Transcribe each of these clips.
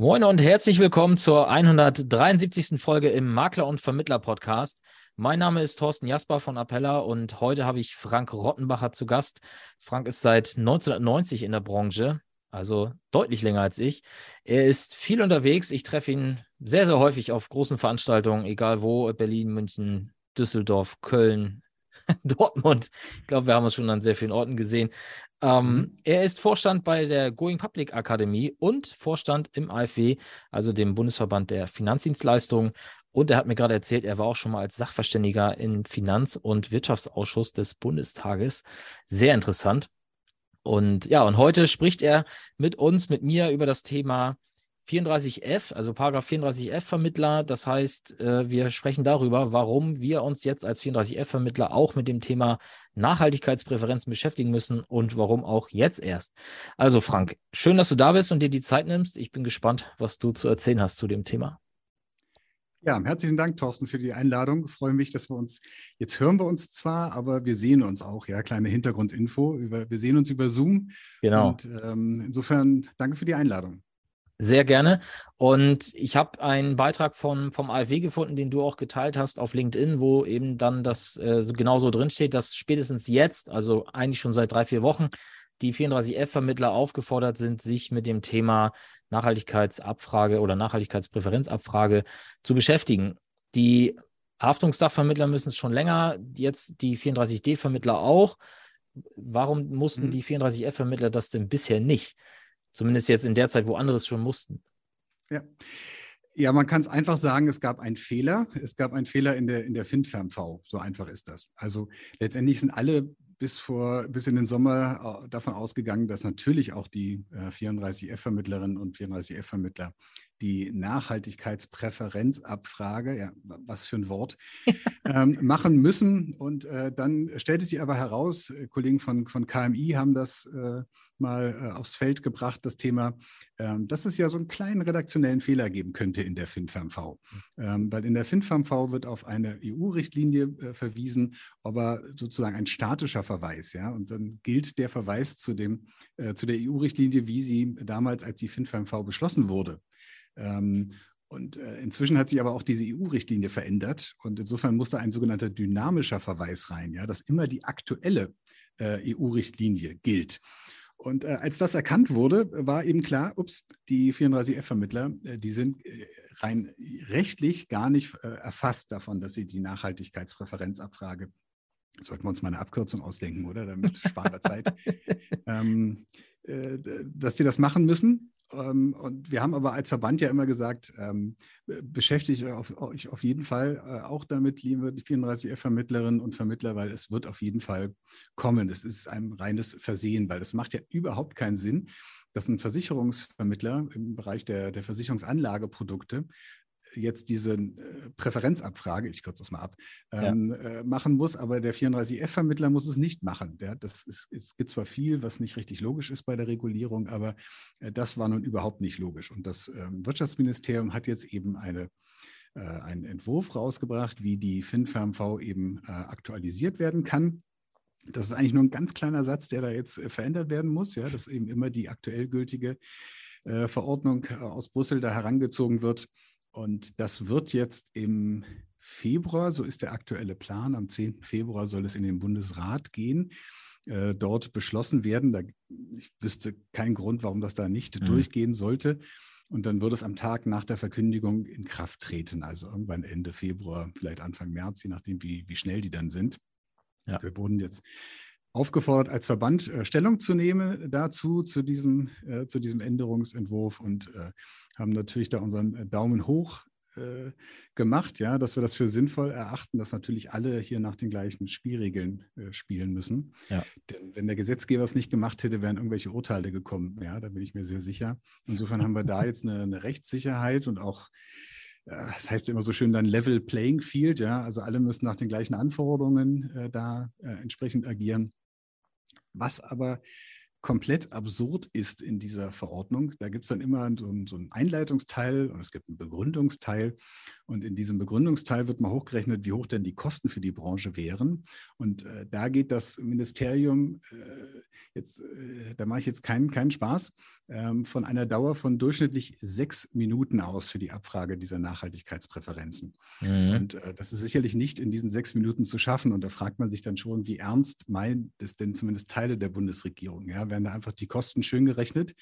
Moin und herzlich willkommen zur 173. Folge im Makler- und Vermittler-Podcast. Mein Name ist Thorsten Jasper von Appella und heute habe ich Frank Rottenbacher zu Gast. Frank ist seit 1990 in der Branche, also deutlich länger als ich. Er ist viel unterwegs. Ich treffe ihn sehr, sehr häufig auf großen Veranstaltungen, egal wo, Berlin, München, Düsseldorf, Köln, Dortmund. Ich glaube, wir haben uns schon an sehr vielen Orten gesehen. Ähm, mhm. Er ist Vorstand bei der Going Public Akademie und Vorstand im AfW, also dem Bundesverband der Finanzdienstleistungen. Und er hat mir gerade erzählt, er war auch schon mal als Sachverständiger im Finanz- und Wirtschaftsausschuss des Bundestages. Sehr interessant. Und ja, und heute spricht er mit uns, mit mir über das Thema 34f, also Paragraph 34f Vermittler. Das heißt, äh, wir sprechen darüber, warum wir uns jetzt als 34f Vermittler auch mit dem Thema Nachhaltigkeitspräferenzen beschäftigen müssen und warum auch jetzt erst. Also Frank, schön, dass du da bist und dir die Zeit nimmst. Ich bin gespannt, was du zu erzählen hast zu dem Thema. Ja, herzlichen Dank, Thorsten, für die Einladung. Ich freue mich, dass wir uns, jetzt hören wir uns zwar, aber wir sehen uns auch, ja, kleine Hintergrundinfo. Über, wir sehen uns über Zoom. Genau. Und ähm, insofern danke für die Einladung. Sehr gerne. Und ich habe einen Beitrag von, vom AfW gefunden, den du auch geteilt hast auf LinkedIn, wo eben dann das äh, so genauso drinsteht, dass spätestens jetzt, also eigentlich schon seit drei, vier Wochen, die 34F-Vermittler aufgefordert sind, sich mit dem Thema Nachhaltigkeitsabfrage oder Nachhaltigkeitspräferenzabfrage zu beschäftigen. Die Haftungssachvermittler müssen es schon länger, jetzt die 34D-Vermittler auch. Warum mussten mhm. die 34F-Vermittler das denn bisher nicht? Zumindest jetzt in der Zeit, wo andere es schon mussten. Ja. Ja, man kann es einfach sagen, es gab einen Fehler. Es gab einen Fehler in der, in der FinFermV. So einfach ist das. Also letztendlich sind alle bis vor bis in den Sommer äh, davon ausgegangen, dass natürlich auch die äh, 34F-Vermittlerinnen und 34F-Vermittler die Nachhaltigkeitspräferenzabfrage, ja, was für ein Wort, ähm, machen müssen. Und äh, dann stellte sich aber heraus, äh, Kollegen von, von KMI haben das äh, mal äh, aufs Feld gebracht, das Thema, ähm, dass es ja so einen kleinen redaktionellen Fehler geben könnte in der FinFamV. Ähm, weil in der FinFamV wird auf eine EU-Richtlinie äh, verwiesen, aber sozusagen ein statischer Verweis. Ja? Und dann gilt der Verweis zu, dem, äh, zu der EU-Richtlinie, wie sie damals, als die FinFamV beschlossen wurde. Ähm, und äh, inzwischen hat sich aber auch diese EU-Richtlinie verändert und insofern musste ein sogenannter dynamischer Verweis rein, ja, dass immer die aktuelle äh, EU-Richtlinie gilt. Und äh, als das erkannt wurde, war eben klar, ups, die 34F-Vermittler, äh, die sind äh, rein rechtlich gar nicht äh, erfasst davon, dass sie die Nachhaltigkeitspräferenzabfrage, sollten wir uns mal eine Abkürzung ausdenken, oder? Damit sparen wir Zeit. ähm, dass die das machen müssen. Ähm, und wir haben aber als Verband ja immer gesagt, ähm, beschäftigt euch auf jeden Fall äh, auch damit, liebe 34F-Vermittlerinnen und Vermittler, weil es wird auf jeden Fall kommen. Es ist ein reines Versehen, weil es macht ja überhaupt keinen Sinn, dass ein Versicherungsvermittler im Bereich der, der Versicherungsanlageprodukte jetzt diese äh, Präferenzabfrage, ich kürze das mal ab, ähm, ja. äh, machen muss, aber der 34F-Vermittler muss es nicht machen. Ja, das ist, es gibt zwar viel, was nicht richtig logisch ist bei der Regulierung, aber äh, das war nun überhaupt nicht logisch. Und das ähm, Wirtschaftsministerium hat jetzt eben eine, äh, einen Entwurf rausgebracht, wie die FinFermV eben äh, aktualisiert werden kann. Das ist eigentlich nur ein ganz kleiner Satz, der da jetzt äh, verändert werden muss, ja, dass eben immer die aktuell gültige Verordnung aus Brüssel da herangezogen wird. Und das wird jetzt im Februar, so ist der aktuelle Plan, am 10. Februar soll es in den Bundesrat gehen, äh, dort beschlossen werden. Da, ich wüsste keinen Grund, warum das da nicht mhm. durchgehen sollte. Und dann wird es am Tag nach der Verkündigung in Kraft treten, also irgendwann Ende Februar, vielleicht Anfang März, je nachdem, wie, wie schnell die dann sind. Ja. Wir wurden jetzt aufgefordert, als Verband äh, Stellung zu nehmen dazu, zu diesem, äh, zu diesem Änderungsentwurf und äh, haben natürlich da unseren äh, Daumen hoch äh, gemacht, ja, dass wir das für sinnvoll erachten, dass natürlich alle hier nach den gleichen Spielregeln äh, spielen müssen. Ja. Denn wenn der Gesetzgeber es nicht gemacht hätte, wären irgendwelche Urteile gekommen. Ja, da bin ich mir sehr sicher. Insofern haben wir da jetzt eine, eine Rechtssicherheit und auch das heißt immer so schön dann Level Playing Field, ja, also alle müssen nach den gleichen Anforderungen äh, da äh, entsprechend agieren. Was aber komplett absurd ist in dieser Verordnung. Da gibt es dann immer so einen, so einen, Einleitungsteil und es gibt einen Begründungsteil. Und in diesem Begründungsteil wird mal hochgerechnet, wie hoch denn die Kosten für die Branche wären. Und äh, da geht das Ministerium, äh, jetzt, äh, da mache ich jetzt keinen, keinen Spaß, ähm, von einer Dauer von durchschnittlich sechs Minuten aus für die Abfrage dieser Nachhaltigkeitspräferenzen. Mhm. Und äh, das ist sicherlich nicht in diesen sechs Minuten zu schaffen. Und da fragt man sich dann schon, wie ernst meint es denn zumindest Teile der Bundesregierung? Ja? Werden da einfach die Kosten schön gerechnet.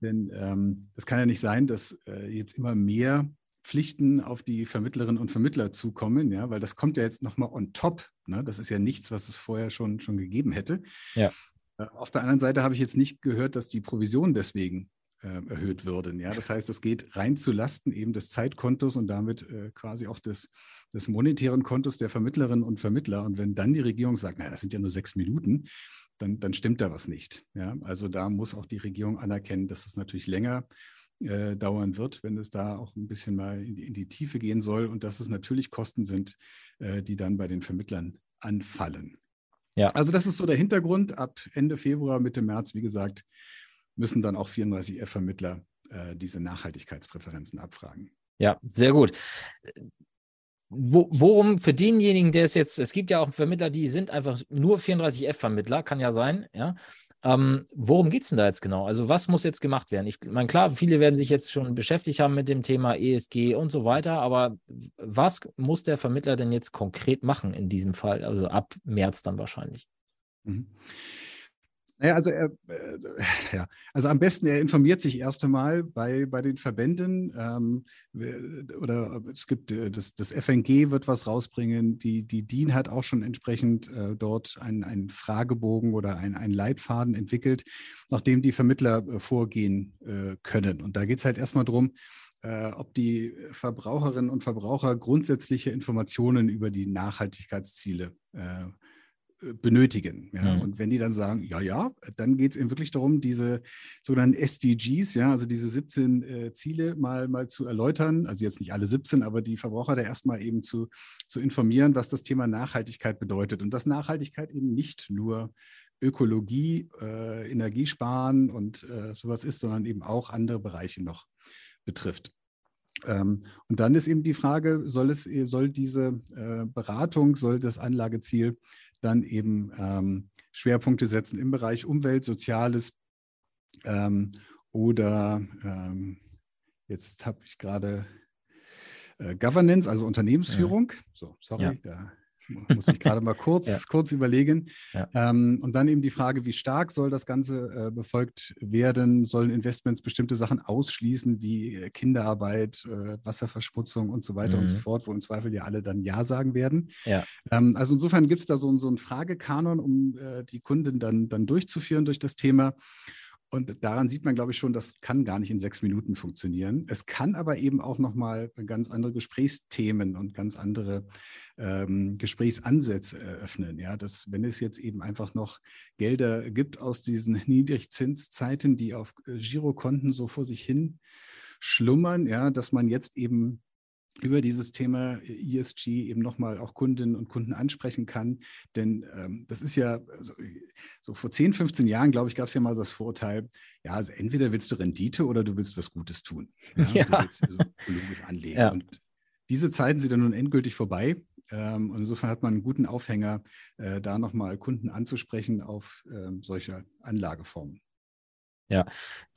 Denn ähm, das kann ja nicht sein, dass äh, jetzt immer mehr Pflichten auf die Vermittlerinnen und Vermittler zukommen, ja, weil das kommt ja jetzt nochmal on top. Ne? Das ist ja nichts, was es vorher schon, schon gegeben hätte. Ja. Äh, auf der anderen Seite habe ich jetzt nicht gehört, dass die Provisionen deswegen erhöht würden. Ja? Das heißt, es geht rein zu Lasten eben des Zeitkontos und damit äh, quasi auch des, des monetären Kontos der Vermittlerinnen und Vermittler. Und wenn dann die Regierung sagt, naja, das sind ja nur sechs Minuten, dann, dann stimmt da was nicht. Ja? Also da muss auch die Regierung anerkennen, dass es natürlich länger äh, dauern wird, wenn es da auch ein bisschen mal in die, in die, Tiefe gehen soll und dass es natürlich Kosten sind, äh, die dann bei den Vermittlern anfallen. Ja. Also das ist so der Hintergrund. Ab Ende Februar, Mitte März, wie gesagt, müssen dann auch 34F-Vermittler äh, diese Nachhaltigkeitspräferenzen abfragen. Ja, sehr gut wo, worum für denjenigen, der es jetzt, es gibt ja auch Vermittler, die sind einfach nur 34F-Vermittler, kann ja sein, ja. Ähm, worum geht es denn da jetzt genau? Also, was muss jetzt gemacht werden? Ich meine, klar, viele werden sich jetzt schon beschäftigt haben mit dem Thema ESG und so weiter, aber was muss der Vermittler denn jetzt konkret machen in diesem Fall? Also ab März dann wahrscheinlich. Mhm. Naja, also, er, äh, ja. also am besten, er informiert sich erst einmal bei, bei den Verbänden ähm, oder es gibt äh, das, das FNG wird was rausbringen, die, die DIN hat auch schon entsprechend äh, dort einen, Fragebogen oder einen Leitfaden entwickelt, nachdem die Vermittler äh, vorgehen äh, können. Und da geht es halt erstmal darum, äh, ob die Verbraucherinnen und Verbraucher grundsätzliche Informationen über die Nachhaltigkeitsziele äh, benötigen. Ja? Mhm. Und wenn die dann sagen, ja, ja, dann geht es eben wirklich darum, diese sogenannten SDGs, ja, also diese 17 äh, Ziele mal, mal zu erläutern, also jetzt nicht alle 17, aber die Verbraucher da erstmal eben zu, zu informieren, was das Thema Nachhaltigkeit bedeutet. Und dass Nachhaltigkeit eben nicht nur Ökologie, äh, Energiesparen und äh, sowas ist, sondern eben auch andere Bereiche noch betrifft. Ähm, und dann ist eben die Frage, soll es, soll diese äh, Beratung, soll das Anlageziel dann eben ähm, Schwerpunkte setzen im Bereich Umwelt, Soziales ähm, oder ähm, jetzt habe ich gerade äh, Governance, also Unternehmensführung. Ja. So, sorry, ja. da muss ich gerade mal kurz, ja. kurz überlegen. Ja. Ähm, und dann eben die Frage, wie stark soll das Ganze äh, befolgt werden? Sollen Investments bestimmte Sachen ausschließen, wie äh, Kinderarbeit, äh, Wasserverschmutzung und so weiter mhm. und so mhm. fort, wo im Zweifel ja alle dann Ja sagen werden. Ja. Ähm, also insofern gibt es da so, so einen Fragekanon, um äh, die Kunden dann, dann durchzuführen durch das Thema. Und daran sieht man, glaube ich, schon, das kann gar nicht in sechs Minuten funktionieren. Es kann aber eben auch nochmal ganz andere Gesprächsthemen und ganz andere ähm, Gesprächsansätze eröffnen. Ja, dass, wenn es jetzt eben einfach noch Gelder gibt aus diesen Niedrigzinszeiten, die auf äh, Girokonten so vor sich hin schlummern, ja, dass man jetzt eben über dieses Thema ESG eben nochmal auch Kundinnen und Kunden ansprechen kann. Denn ähm, das ist ja, also, so vor 10, 15 Jahren, glaube ich, gab es ja mal das Vorteil, ja, also entweder willst du Rendite oder du willst was Gutes tun. Ja. ja. Du willst so ökologisch anlegen. Ja. Und diese Zeiten sind dann nun endgültig vorbei. Ähm, und insofern hat man einen guten Aufhänger, äh, da nochmal Kunden anzusprechen auf äh, solche Anlageformen. Ja,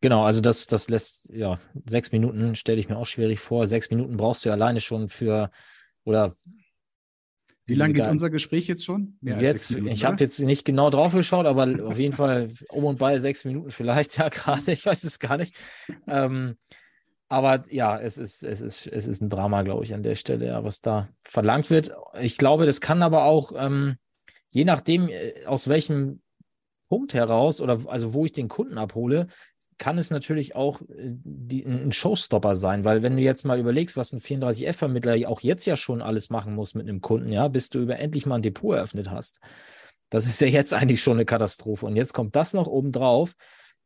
genau. Also das, das lässt, ja, sechs Minuten stelle ich mir auch schwierig vor. Sechs Minuten brauchst du ja alleine schon für, oder wie lange geht unser Gespräch jetzt schon? jetzt, Minuten, ich habe jetzt nicht genau drauf geschaut, aber auf jeden Fall um und bei sechs Minuten vielleicht ja gerade. Ich weiß es gar nicht. Ähm, aber ja, es ist, es, ist, es ist ein Drama, glaube ich, an der Stelle, ja, was da verlangt wird. Ich glaube, das kann aber auch, ähm, je nachdem, äh, aus welchem Punkt heraus oder also wo ich den Kunden abhole, kann es natürlich auch äh, die, ein Showstopper sein, weil wenn du jetzt mal überlegst, was ein 34F-Vermittler auch jetzt ja schon alles machen muss mit einem Kunden, ja, bis du über endlich mal ein Depot eröffnet hast. Das ist ja jetzt eigentlich schon eine Katastrophe. Und jetzt kommt das noch obendrauf.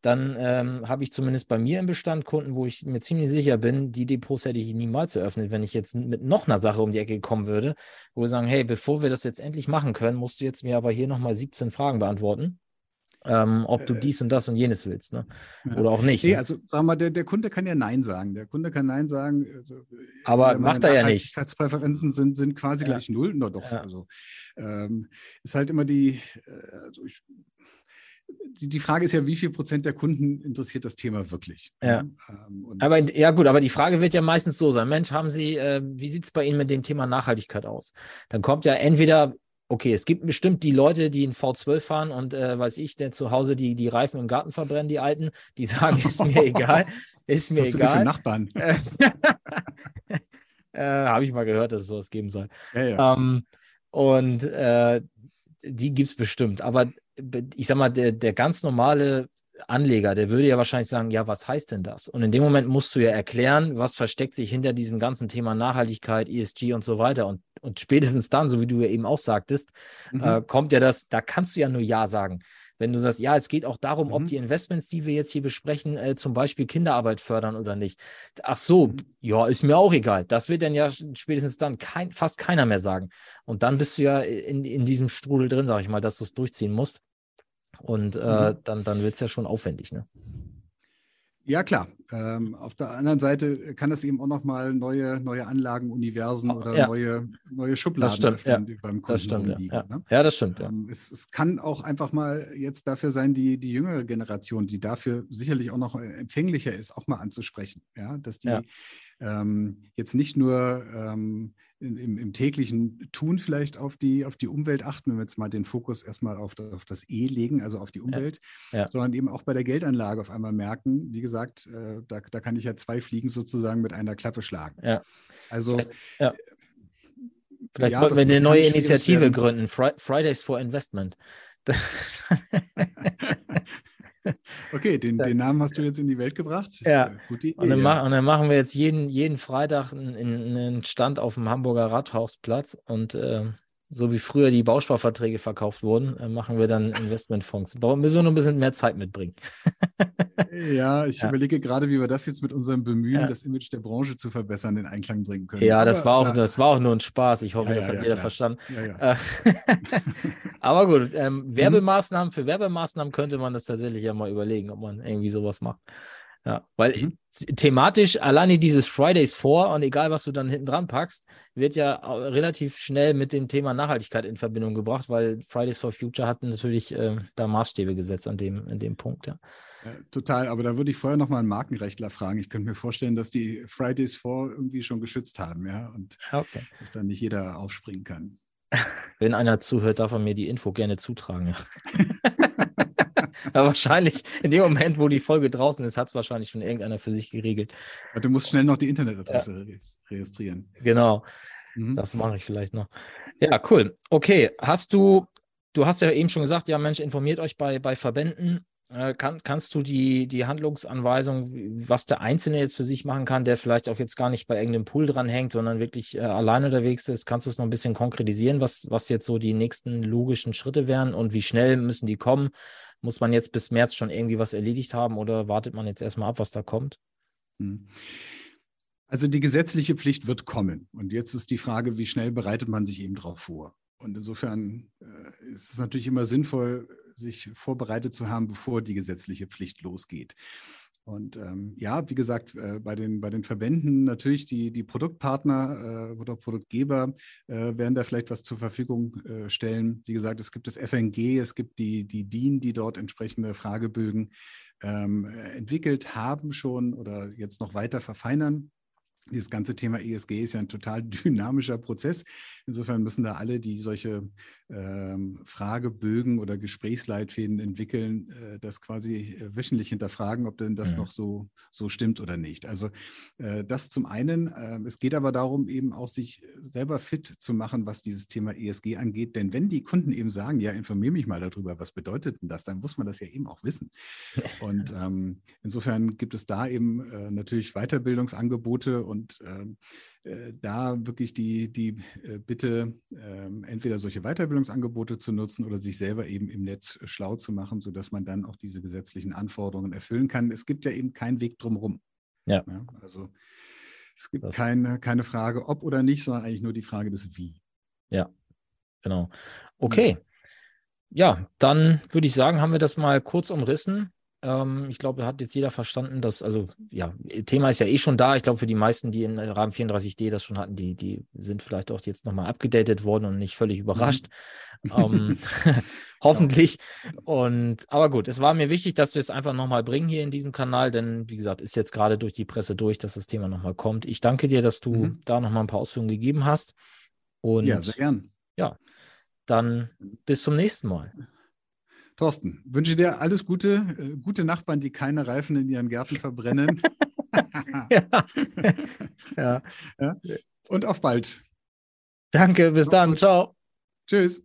Dann ähm, habe ich zumindest bei mir im Bestand Kunden, wo ich mir ziemlich sicher bin, die Depots hätte ich niemals eröffnet, wenn ich jetzt mit noch einer Sache um die Ecke kommen würde, wo wir sagen, hey, bevor wir das jetzt endlich machen können, musst du jetzt mir aber hier nochmal 17 Fragen beantworten. Ähm, ob du äh, dies und das und jenes willst, ne? Oder auch nicht. Nee, ne? also sag mal, der, der Kunde kann ja Nein sagen. Der Kunde kann Nein sagen. Also, Aber macht er ja nicht. Präferenzen sind, sind quasi ja. gleich null. Na doch. Ja. Also ähm, ist halt immer die, äh, also ich, die, Frage ist ja, wie viel Prozent der Kunden interessiert das Thema wirklich? Ja. Ähm, aber ja, gut, aber die Frage wird ja meistens so sein: Mensch, haben Sie, äh, wie sieht es bei Ihnen mit dem Thema Nachhaltigkeit aus? Dann kommt ja entweder okay, es gibt bestimmt die Leute, die in V12 fahren und äh, weiß ich, der zu Hause die, die Reifen im Garten verbrennen, die Alten, die sagen, ist mir egal, ist mir Was egal. Du Nachbarn? äh, Habe ich mal gehört, dass es sowas geben soll. Ja, ja. Ähm, und äh, die gibt es bestimmt. Aber ich sag mal, der, der ganz normale Anleger, der würde ja wahrscheinlich sagen, ja, was heißt denn das? Und in dem Moment musst du ja erklären, was versteckt sich hinter diesem ganzen Thema Nachhaltigkeit, ESG und so weiter. Und, und spätestens dann, so wie du ja eben auch sagtest, mhm. äh, kommt ja das, da kannst du ja nur Ja sagen. Wenn du sagst, ja, es geht auch darum, mhm. ob die Investments, die wir jetzt hier besprechen, äh, zum Beispiel Kinderarbeit fördern oder nicht. Ach so, mhm. ja, ist mir auch egal. Das wird dann ja spätestens dann kein, fast keiner mehr sagen. Und dann bist du ja in, in diesem Strudel drin, sag ich mal, dass du es durchziehen musst. Und äh, mhm. dann, dann wird es ja schon aufwendig. Ne? Ja, klar. Ähm, auf der anderen Seite kann das eben auch nochmal neue, neue Anlagen, Universen oh, oder ja. neue, neue Schubladen das stimmt, öffnen, ja. die beim Kunden das stimmt, rumliegen. Ja. Ne? ja. das stimmt. Ähm, es, es, kann auch einfach mal jetzt dafür sein, die, die jüngere Generation, die dafür sicherlich auch noch empfänglicher ist, auch mal anzusprechen. Ja, dass die ähm, jetzt nicht nur ähm, im, im, täglichen Tun vielleicht auf die, auf die Umwelt achten, wenn wir jetzt mal den Fokus erstmal auf, auf das E legen, also auf die Umwelt, ja. Ja. sondern eben auch bei der Geldanlage auf einmal merken, wie gesagt, äh, da, da kann ich ja zwei Fliegen sozusagen mit einer Klappe schlagen. Ja. Also ja. Vielleicht ja, sollten wir eine neue Initiative gründen, Fridays for Investment. Okay, den, den, Namen hast du jetzt in die Welt gebracht. Ja. Idee, und, dann ja. und, dann machen wir jetzt jeden, jeden Freitag einen, einen Stand auf dem Hamburger Rathausplatz und äh, so wie früher die Bausparverträge verkauft wurden, äh, machen wir dann Investmentfonds. Da müssen wir nur ein bisschen mehr Zeit mitbringen. ja, ich ja. überlege gerade, wie wir das jetzt mit unserem Bemühen, ja. das Image der Branche zu verbessern, in Einklang bringen können. Ja, Aber, das, war auch, das war auch nur ein Spaß. Ich hoffe, ja, das hat jeder klar. verstanden. Äh, Aber gut, ähm, mhm. Werbemaßnahmen, für Werbemaßnahmen könnte man das tatsächlich ja mal überlegen, ob man irgendwie sowas macht. Ja, weil mhm. thematisch alleine dieses Fridays vor und egal was du dann hinten dran packst, wird ja relativ schnell mit dem Thema Nachhaltigkeit in Verbindung gebracht, weil Fridays for Future hat natürlich äh, da Maßstäbe gesetzt an dem, in dem Punkt, ja. ja total, aber da würde ich vorher nochmal einen Markenrechtler fragen. Ich könnte mir vorstellen, dass die Fridays for irgendwie schon geschützt haben, ja, und okay. dass dann nicht jeder aufspringen kann. Wenn einer zuhört, darf er mir die Info gerne zutragen. Ja. Aber wahrscheinlich in dem Moment, wo die Folge draußen ist, hat es wahrscheinlich schon irgendeiner für sich geregelt. du musst schnell noch die Internetadresse ja. registrieren. Genau. Mhm. Das mache ich vielleicht noch. Ja, cool. Okay. Hast du, du hast ja eben schon gesagt, ja, Mensch, informiert euch bei, bei Verbänden. Äh, kann, kannst du die, die Handlungsanweisung, was der Einzelne jetzt für sich machen kann, der vielleicht auch jetzt gar nicht bei irgendeinem Pool dran hängt, sondern wirklich äh, allein unterwegs ist, kannst du es noch ein bisschen konkretisieren, was, was jetzt so die nächsten logischen Schritte wären und wie schnell müssen die kommen? Muss man jetzt bis März schon irgendwie was erledigt haben oder wartet man jetzt erstmal ab, was da kommt? Hm. Also die gesetzliche Pflicht wird kommen. Und jetzt ist die Frage, wie schnell bereitet man sich eben darauf vor? Und insofern äh, ist es natürlich immer sinnvoll, sich vorbereitet zu haben, bevor die gesetzliche Pflicht losgeht. Und ähm, ja, wie gesagt, äh, bei, den, bei den Verbänden natürlich die, die Produktpartner äh, oder Produktgeber äh, werden da vielleicht was zur Verfügung äh, stellen. Wie gesagt, es gibt das FNG, es gibt die, die DIN, die dort entsprechende Fragebögen ähm, entwickelt haben schon oder jetzt noch weiter verfeinern. Dieses ganze Thema ESG ist ja ein total dynamischer Prozess. Insofern müssen da alle, die solche ähm, Fragebögen oder Gesprächsleitfäden entwickeln, äh, das quasi äh, wöchentlich hinterfragen, ob denn das ja. Mhm. noch so, so stimmt oder nicht. Also äh, das zum einen. Äh, es geht aber darum, eben auch sich selber fit zu machen, was dieses Thema ESG angeht. Denn wenn die Kunden eben sagen, ja, informiere mich mal darüber, was bedeutet denn das, dann muss man das ja eben auch wissen. Und ähm, insofern gibt es da eben äh, natürlich Weiterbildungsangebote und und ähm, äh, da wirklich die, die äh, Bitte, äh, entweder solche Weiterbildungsangebote zu nutzen oder sich selber eben im Netz schlau zu machen, sodass man dann auch diese gesetzlichen Anforderungen erfüllen kann. Es gibt ja eben keinen Weg drumherum. Ja. ja also es gibt keine, keine Frage, ob oder nicht, sondern eigentlich nur die Frage des Wie. Ja, genau. Okay. ja, dann würde ich sagen, haben wir das mal kurz umrissen. Ähm, ich glaube, hat jetzt jeder verstanden, dass, also ja, Thema ist ja eh schon da. Ich glaube, für die meisten, die im Rahmen 34D das schon hatten, die, die sind vielleicht auch jetzt nochmal abgedatet worden und nicht völlig überrascht. Mhm. Ähm, hoffentlich. Und aber gut, es war mir wichtig, dass wir es einfach nochmal bringen hier in diesem Kanal, denn wie gesagt, ist jetzt gerade durch die Presse durch, dass das Thema nochmal kommt. Ich danke dir, dass du mhm. da nochmal ein paar Ausführungen gegeben hast. Und ja, sehr gern. Ja, dann bis zum nächsten Mal. Thorsten, wünsche dir alles Gute, äh, gute Nachbarn, die keine Reifen in ihren Gärten verbrennen. ja. ja. ja. Und auf bald. Danke, bis Mach's dann. Gut. Ciao. Tschüss.